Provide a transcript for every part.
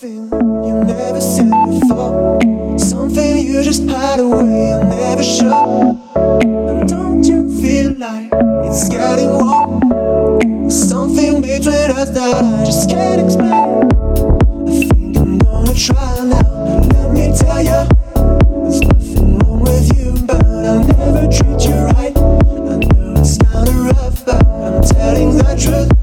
Something you never said before. Something you just hide away and never show. And don't you feel like it's getting warm? Something between us that I just can't explain. I think I'm gonna try now. Let me tell you, there's nothing wrong with you, but I'll never treat you right. I know it's kind of rough, but I'm telling the truth.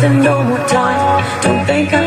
Me no letter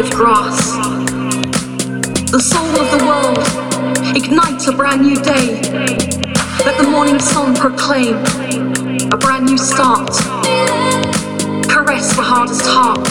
of grass. The soul of the world ignites a brand new day. Let the morning sun proclaim a brand new start. Caress the hardest heart.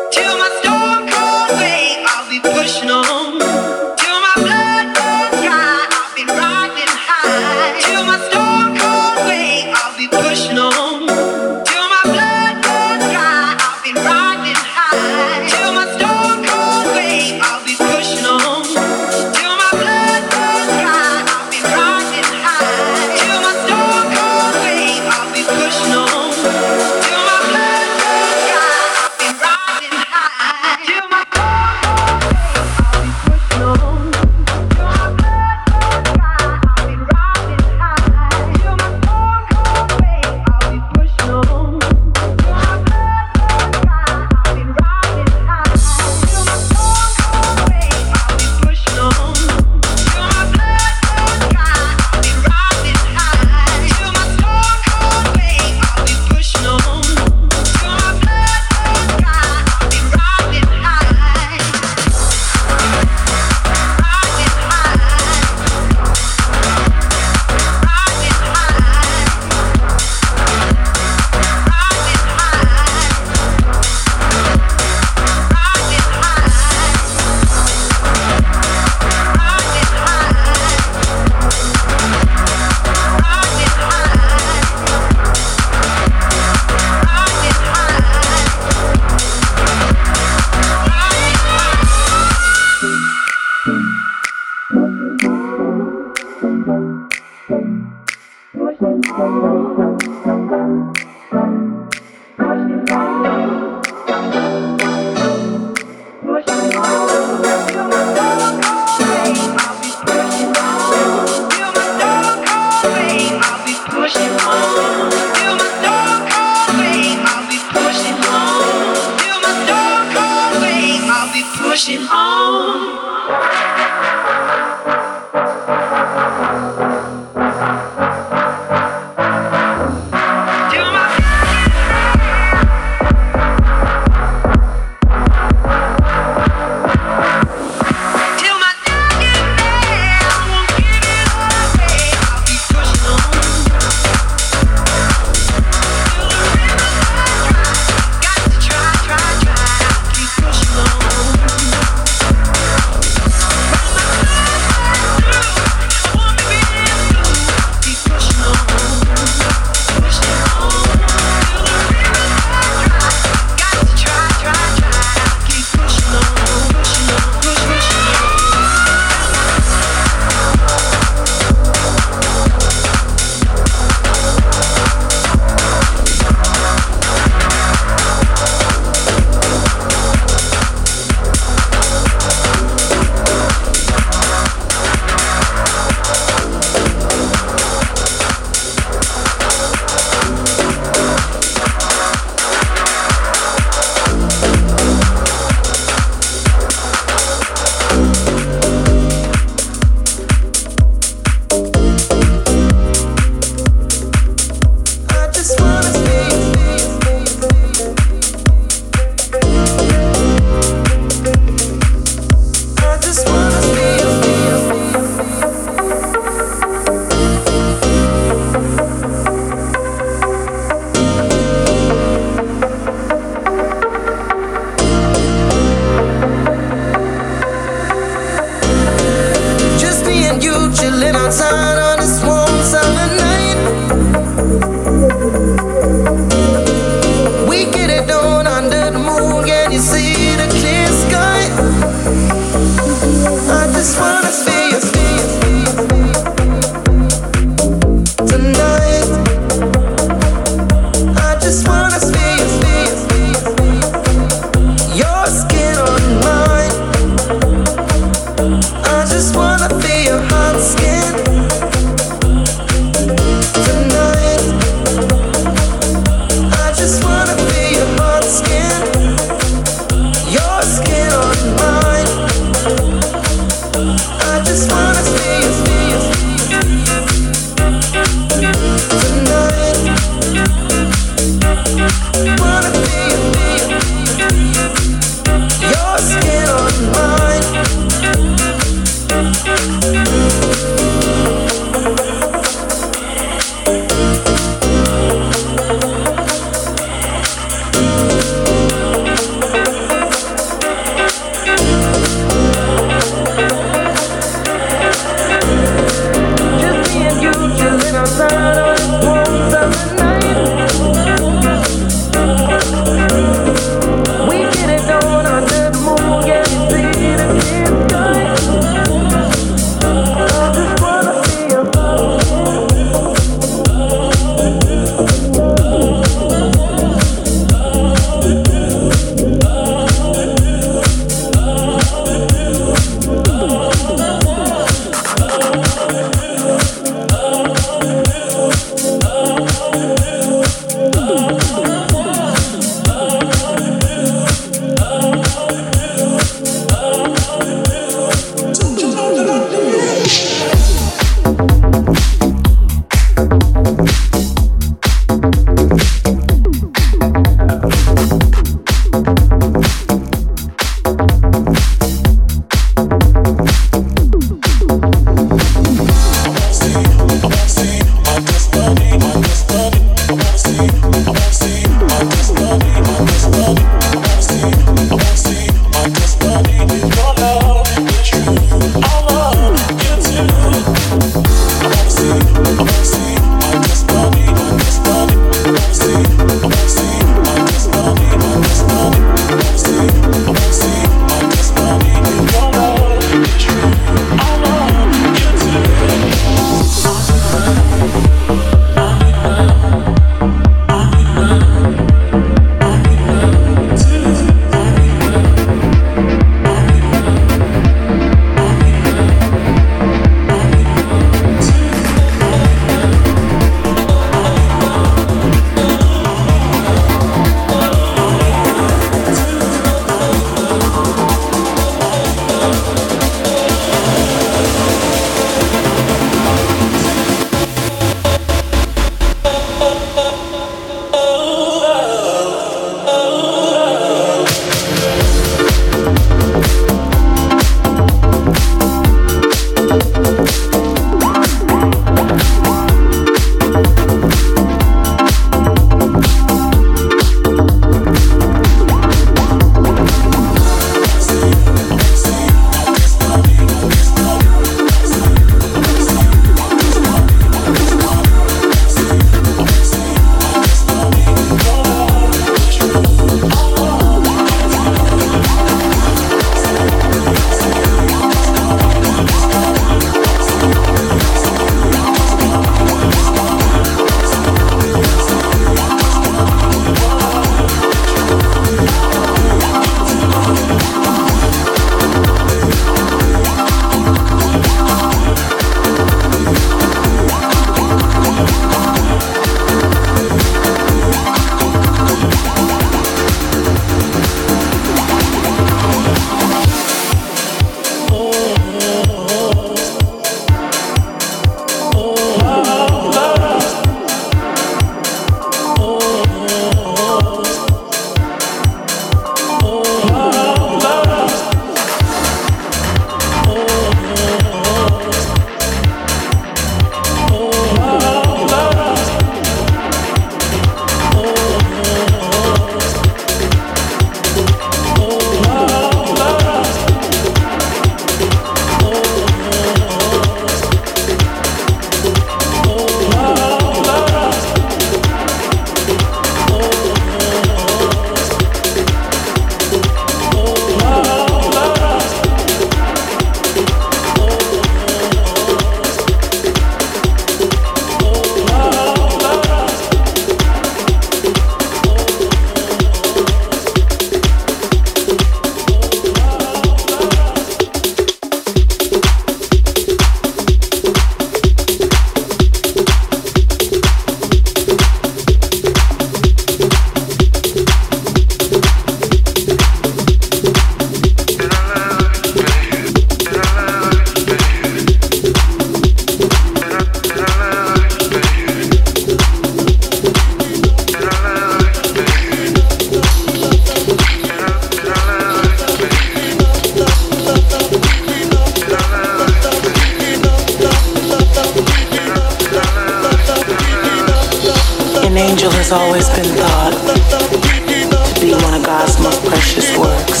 God's most precious works.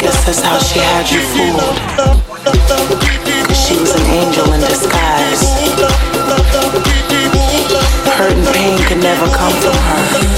Guess that's how she had you fooled. Cause she was an angel in disguise. Hurt and pain could never come from her.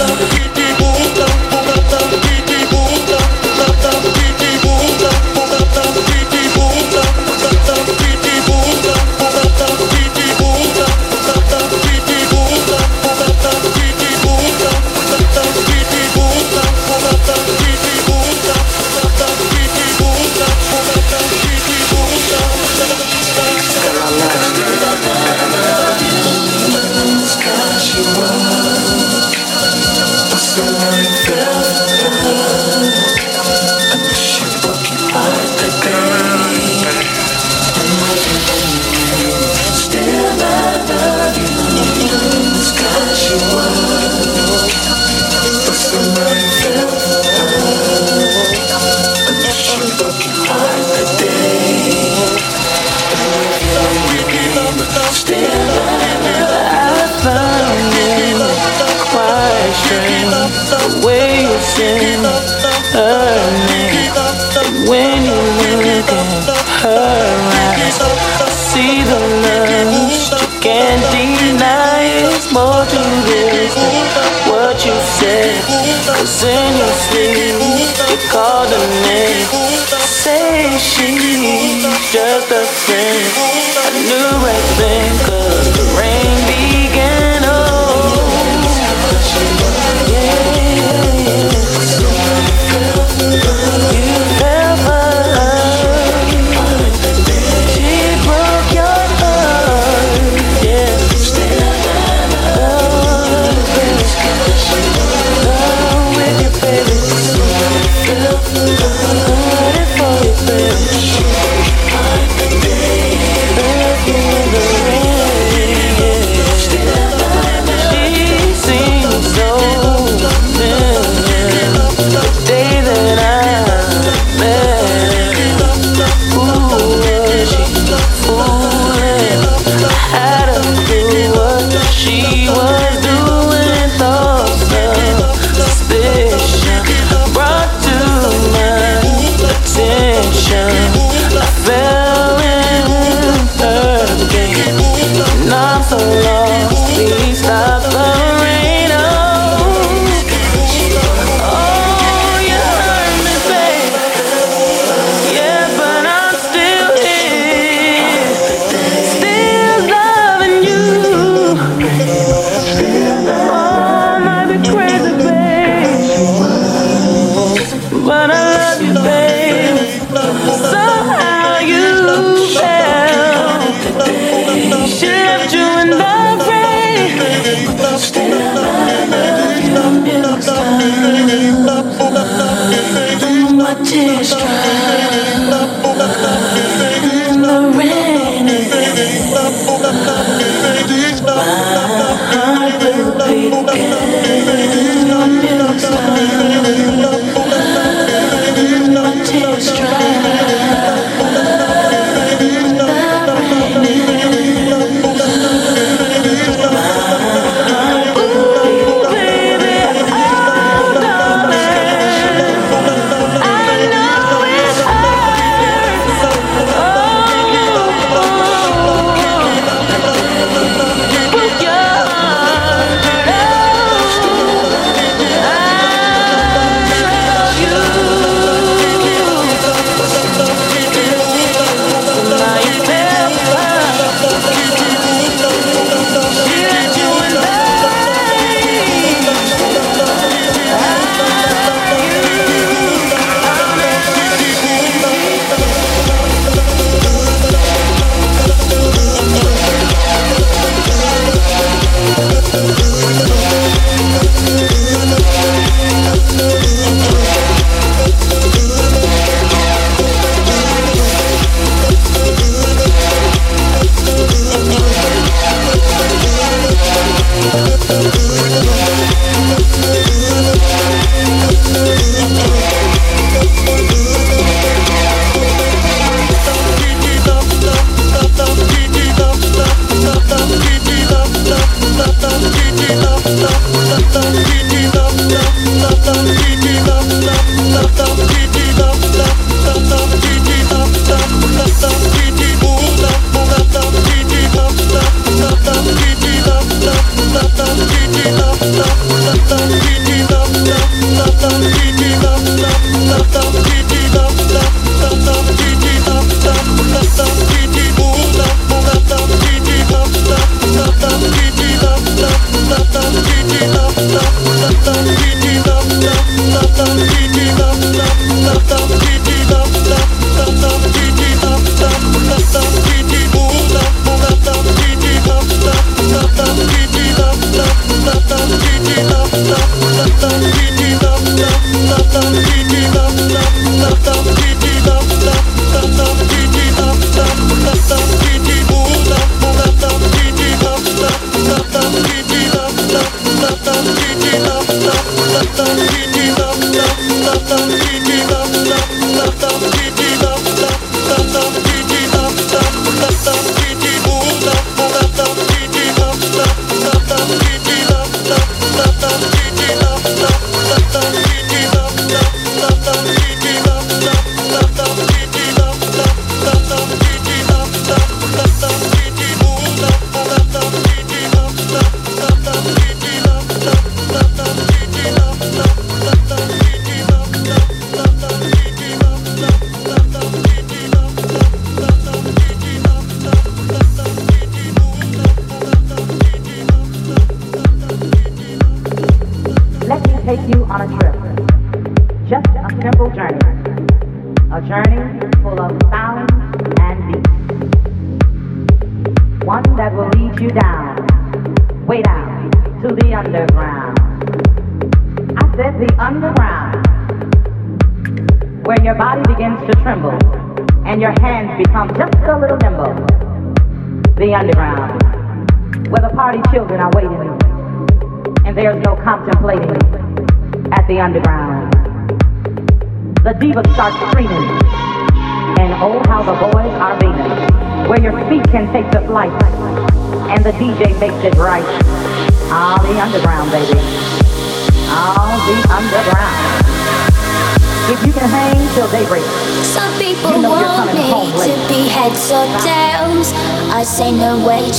Teardrop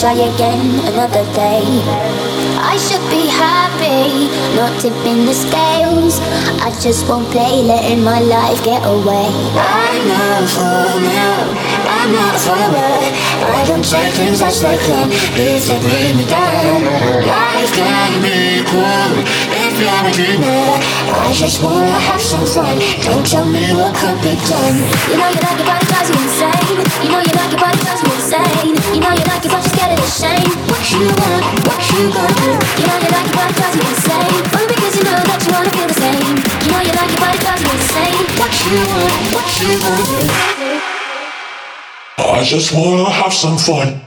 try again another day. I should be happy, not tipping the scales. I just won't play, letting my life get away. I'm not for now, I'm not for follower. I don't take things as they come if they bring me down. Life can be cool you're a dreamer I just wanna have some fun Don't tell me what could be done You know you like it but it drives you insane You know you like it but it drives me insane You know you like it but you're scared of the shame What you want, what you gonna You know you like it but it drives me insane Only because you know that you wanna feel the same You know you like it but it drives me insane What you want, what you gonna I just wanna have some fun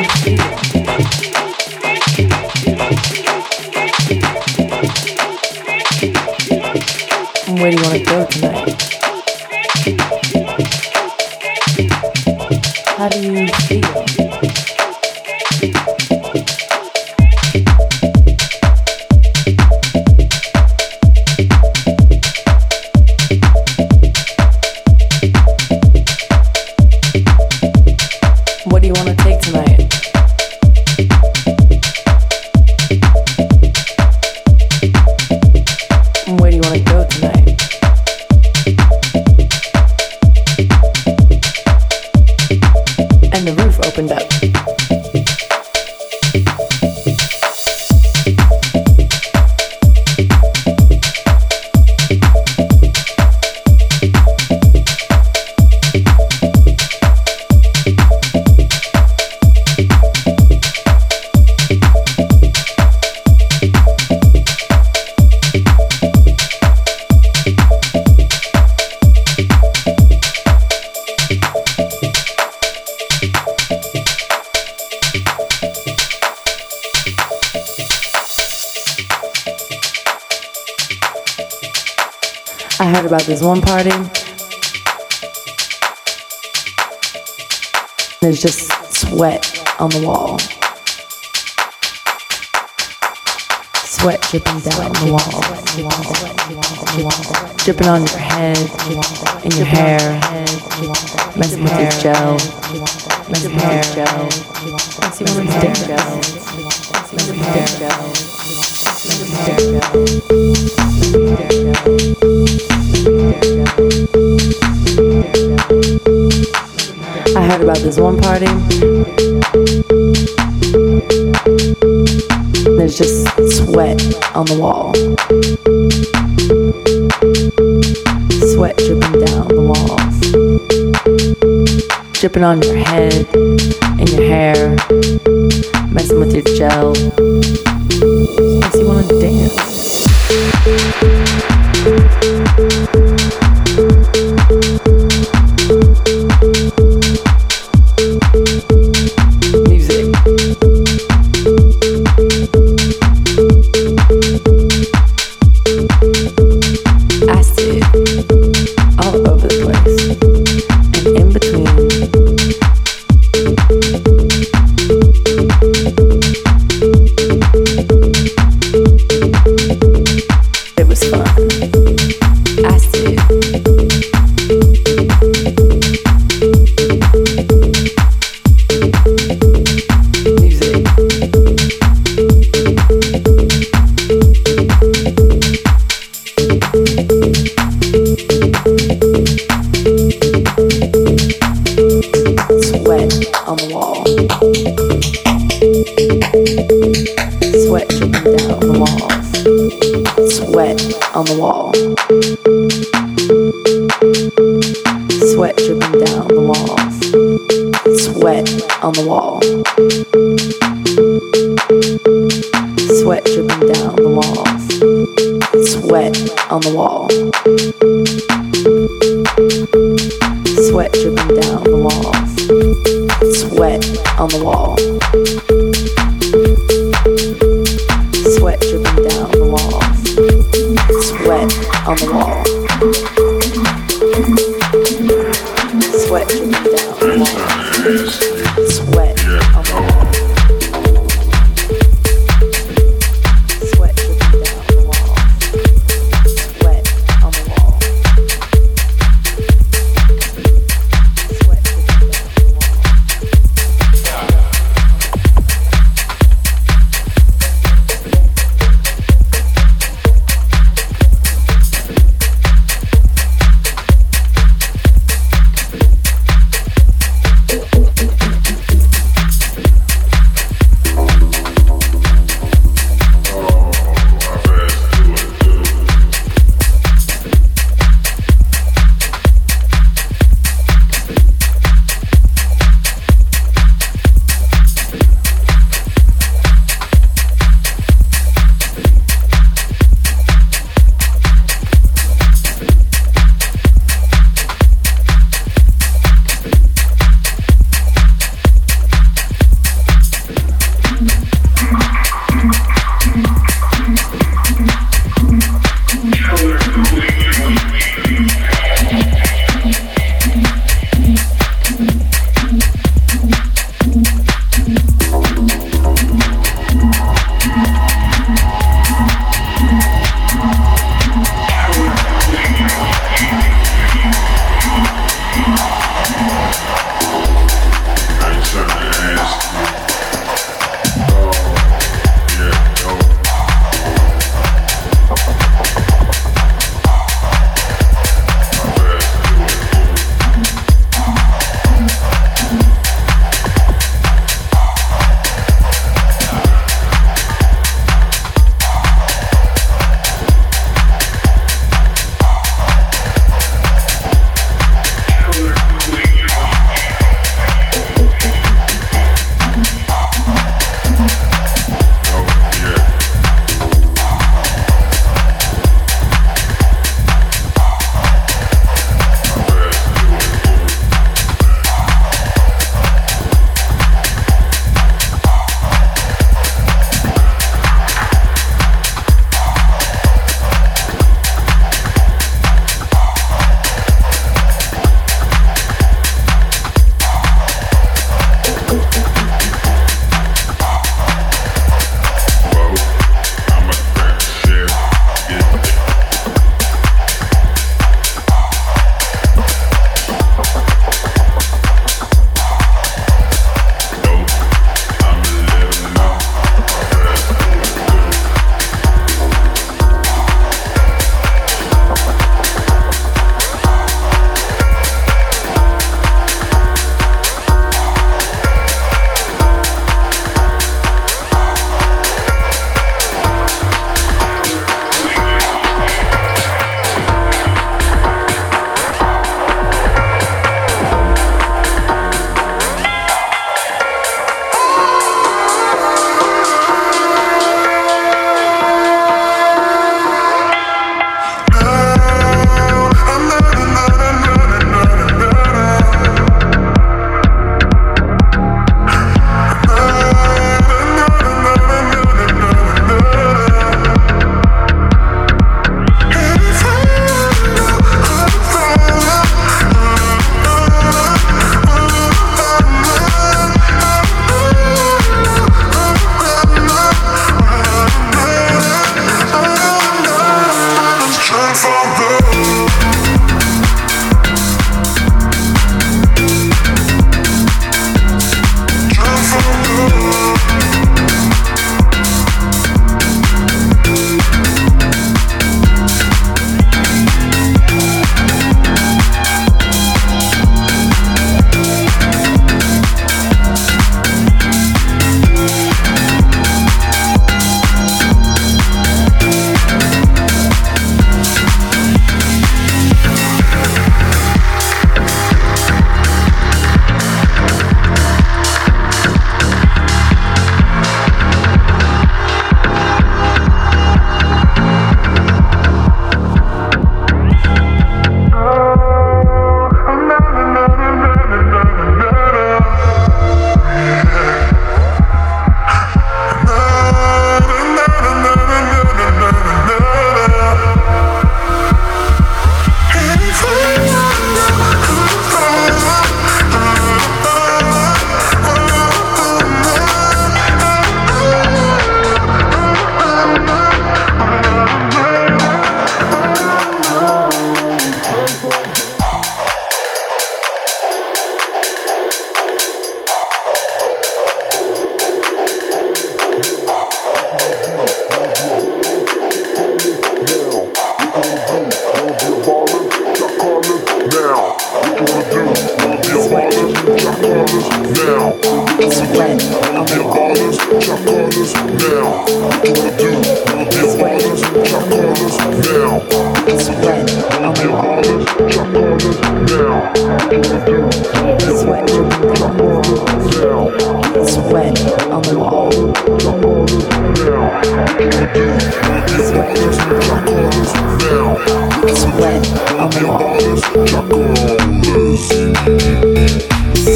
Thank you. The wall. Sweat dripping down the wall. Dripping on your head, in your hair, messing with your gel, messing with your gel, messing with your gel, messing with your sweat on the wall. Sweat dripping down the walls. Dripping on your head and your hair. Messing with your gel. Makes you wanna dance.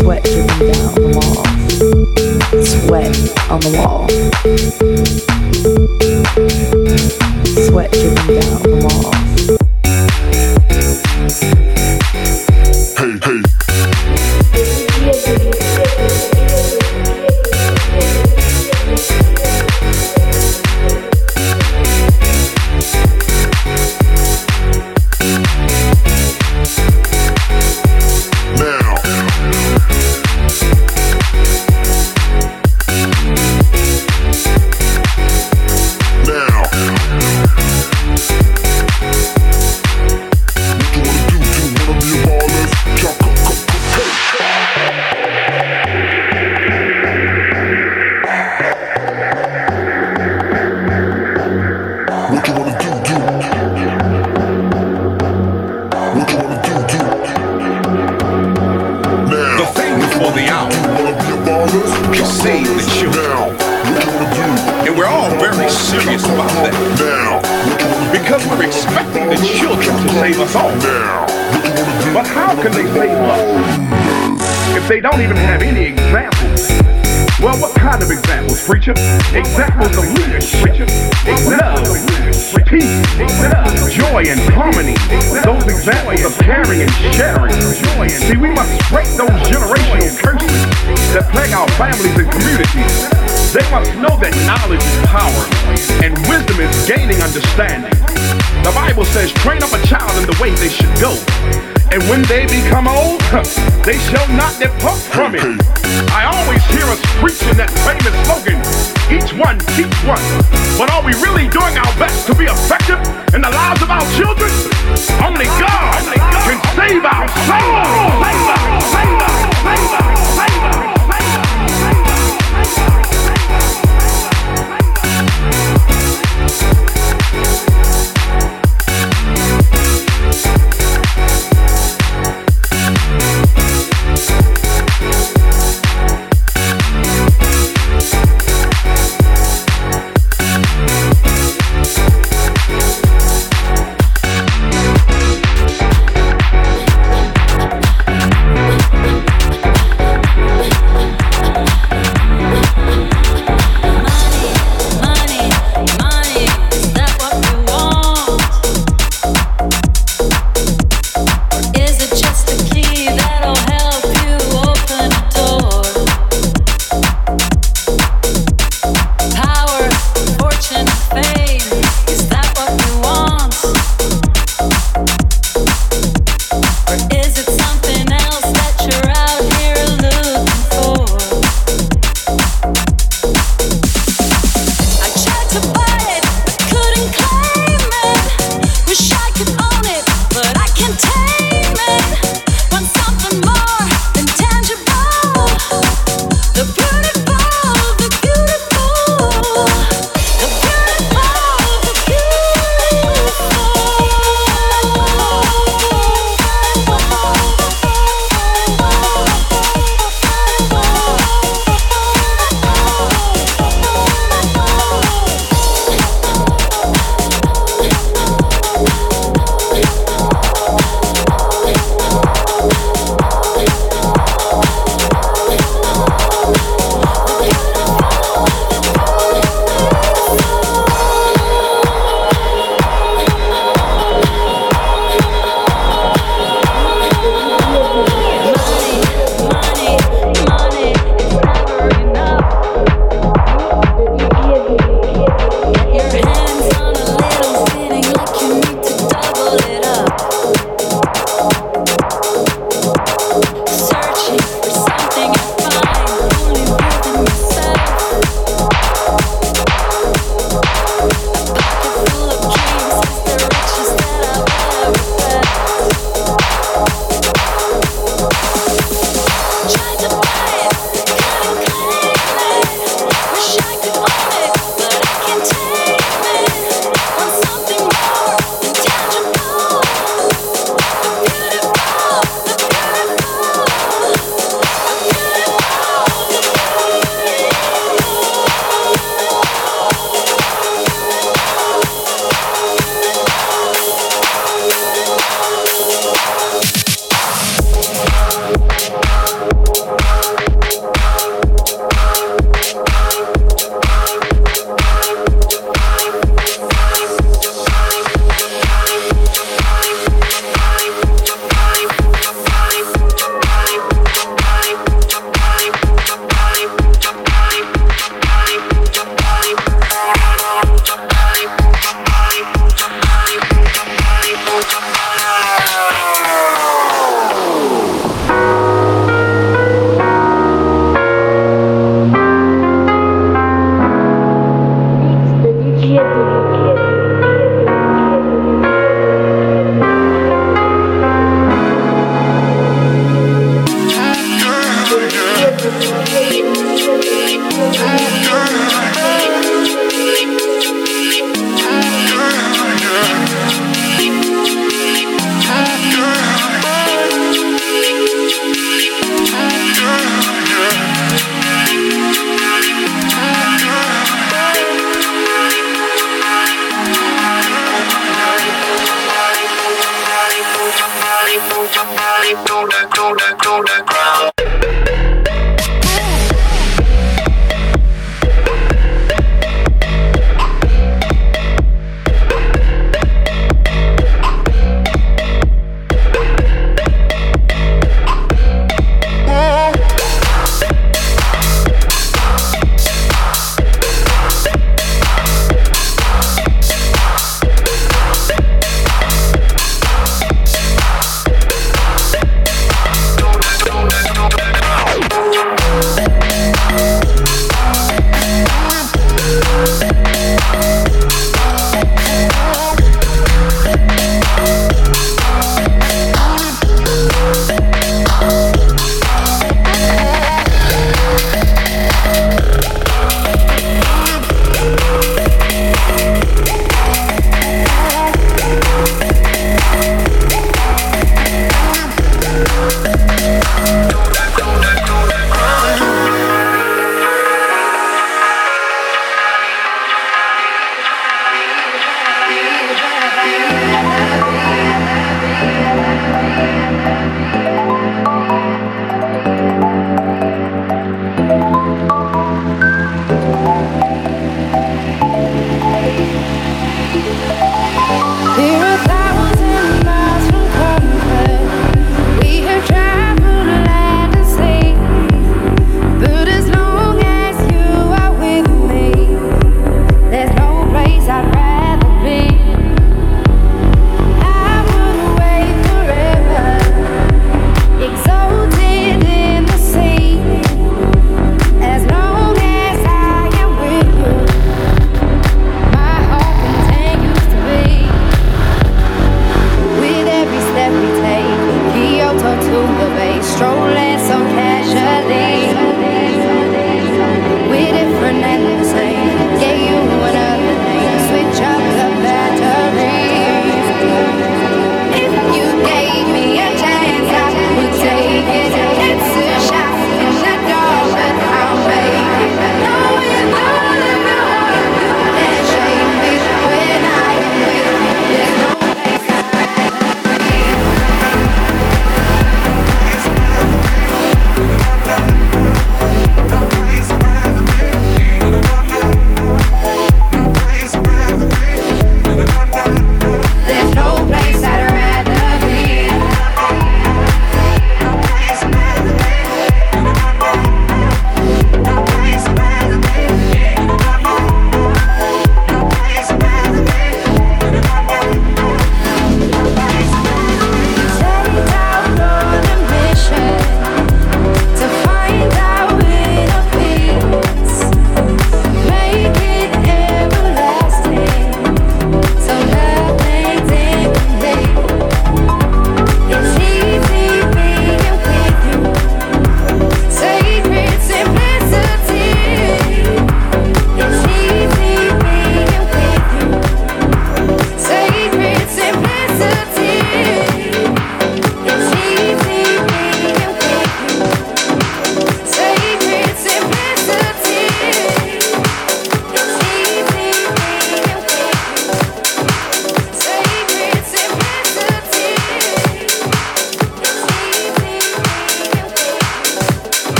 Sweat dripping down the wall. Sweat on the wall. Sweat dripping down the wall. understanding. The Bible says, train up a child in the way they should go. And when they become old, they shall not depart from it. I always hear us preaching that famous slogan, each one teach one. But are we really doing our best to be effective in the lives of our children? Only God, Only God. can save our souls.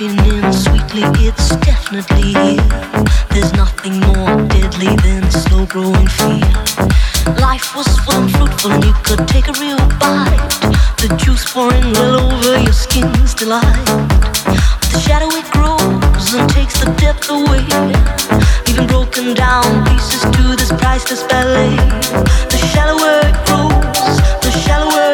creeping in sweetly, it's definitely here. There's nothing more deadly than slow growing fear. Life was full and fruitful, and you could take a real bite. The juice pouring well over your skin's delight. But the shadow it grows and takes the depth away, Even broken down pieces to this priceless ballet. The shallower it grows, the shallower.